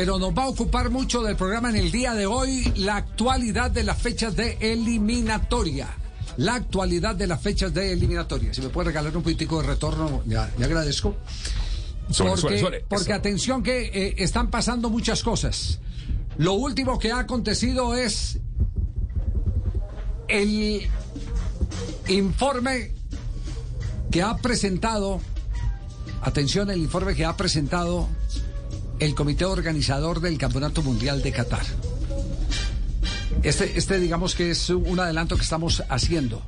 pero nos va a ocupar mucho del programa en el día de hoy la actualidad de las fechas de eliminatoria. La actualidad de las fechas de eliminatoria. Si me puede regalar un poquitico de retorno, ya, le agradezco. Porque, porque atención que eh, están pasando muchas cosas. Lo último que ha acontecido es el informe que ha presentado, atención, el informe que ha presentado el comité organizador del Campeonato Mundial de Qatar. Este, este digamos que es un adelanto que estamos haciendo.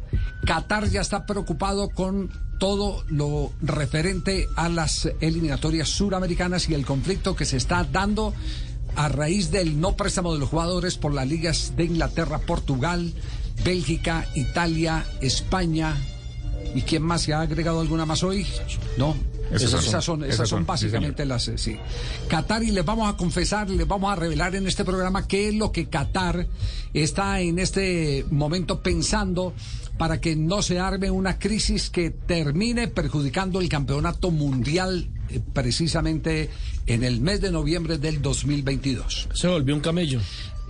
Qatar ya está preocupado con todo lo referente a las eliminatorias suramericanas y el conflicto que se está dando a raíz del no préstamo de los jugadores por las ligas de Inglaterra, Portugal, Bélgica, Italia, España. ¿Y quién más? ¿Se ha agregado alguna más hoy? No. Esas, son, esas, son, básicamente las... Eh, sí. Qatar, y les vamos a confesar, les vamos a revelar en este programa qué es lo que Qatar está en este momento pensando para que no se arme una crisis que termine perjudicando el campeonato mundial eh, precisamente en el mes de noviembre del 2022. Se volvió un camello.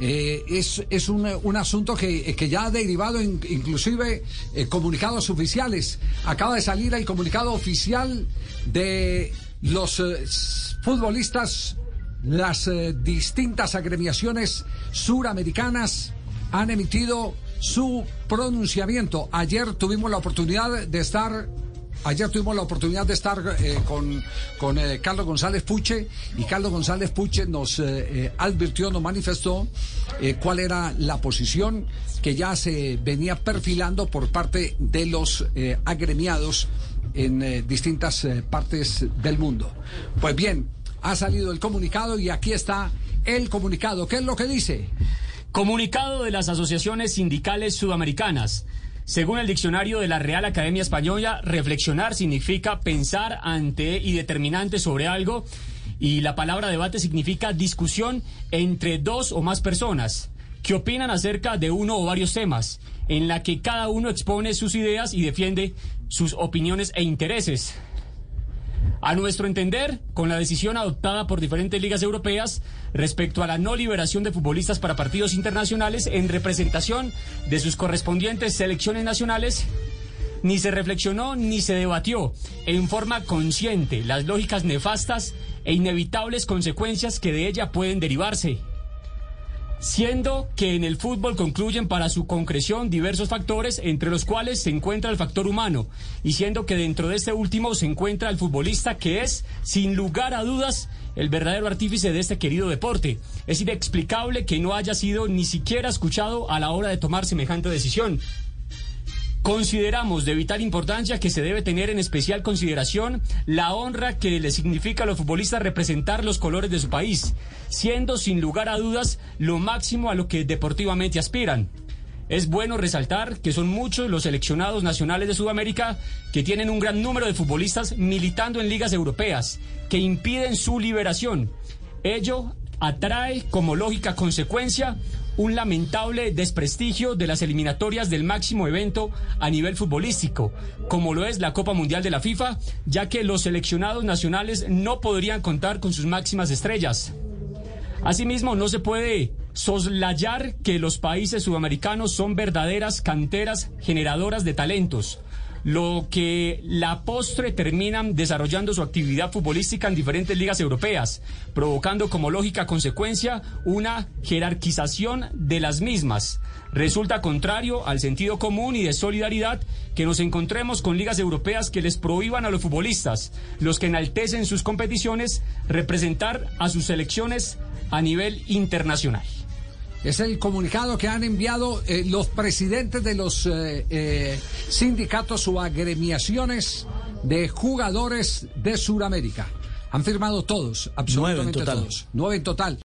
Eh, es, es un, un asunto que, que, ya ha derivado inclusive eh, comunicados oficiales. Acaba de salir el comunicado oficial de los eh, futbolistas, las distintas agremiaciones suramericanas han emitido su pronunciamiento. Ayer tuvimos la oportunidad de estar Ayer tuvimos la oportunidad de estar eh, con, con eh, Carlos González Puche y Carlos González Puche nos eh, advirtió, nos manifestó cuál era la posición que ya se venía perfilando por parte de los agremiados en distintas partes del mundo. Pues bien, ha salido el comunicado y aquí está el comunicado. ¿Qué es lo que dice? Comunicado de las asociaciones sindicales sudamericanas. Según el diccionario de la Real Academia Española, reflexionar significa pensar ante y determinante sobre algo y la palabra debate significa discusión entre dos o más personas que opinan acerca de uno o varios temas, en la que cada uno expone sus ideas y defiende sus opiniones e intereses. A nuestro entender, con la decisión adoptada por diferentes ligas europeas respecto a la no liberación de futbolistas para partidos internacionales en representación de sus correspondientes selecciones nacionales, ni se reflexionó ni se debatió en forma consciente las lógicas nefastas e inevitables consecuencias que de ella pueden derivarse siendo que en el fútbol concluyen para su concreción diversos factores, entre los cuales se encuentra el factor humano, y siendo que dentro de este último se encuentra el futbolista que es, sin lugar a dudas, el verdadero artífice de este querido deporte. Es inexplicable que no haya sido ni siquiera escuchado a la hora de tomar semejante decisión. Consideramos de vital importancia que se debe tener en especial consideración la honra que le significa a los futbolistas representar los colores de su país, siendo sin lugar a dudas lo máximo a lo que deportivamente aspiran. Es bueno resaltar que son muchos los seleccionados nacionales de Sudamérica que tienen un gran número de futbolistas militando en ligas europeas que impiden su liberación. Ello atrae como lógica consecuencia un lamentable desprestigio de las eliminatorias del máximo evento a nivel futbolístico, como lo es la Copa Mundial de la FIFA, ya que los seleccionados nacionales no podrían contar con sus máximas estrellas. Asimismo, no se puede soslayar que los países sudamericanos son verdaderas canteras generadoras de talentos lo que la postre terminan desarrollando su actividad futbolística en diferentes ligas europeas, provocando como lógica consecuencia una jerarquización de las mismas. Resulta contrario al sentido común y de solidaridad que nos encontremos con ligas europeas que les prohíban a los futbolistas, los que enaltecen sus competiciones, representar a sus selecciones a nivel internacional. Es el comunicado que han enviado eh, los presidentes de los eh, eh, sindicatos o agremiaciones de jugadores de Sudamérica. Han firmado todos, absolutamente todos. Nueve en total.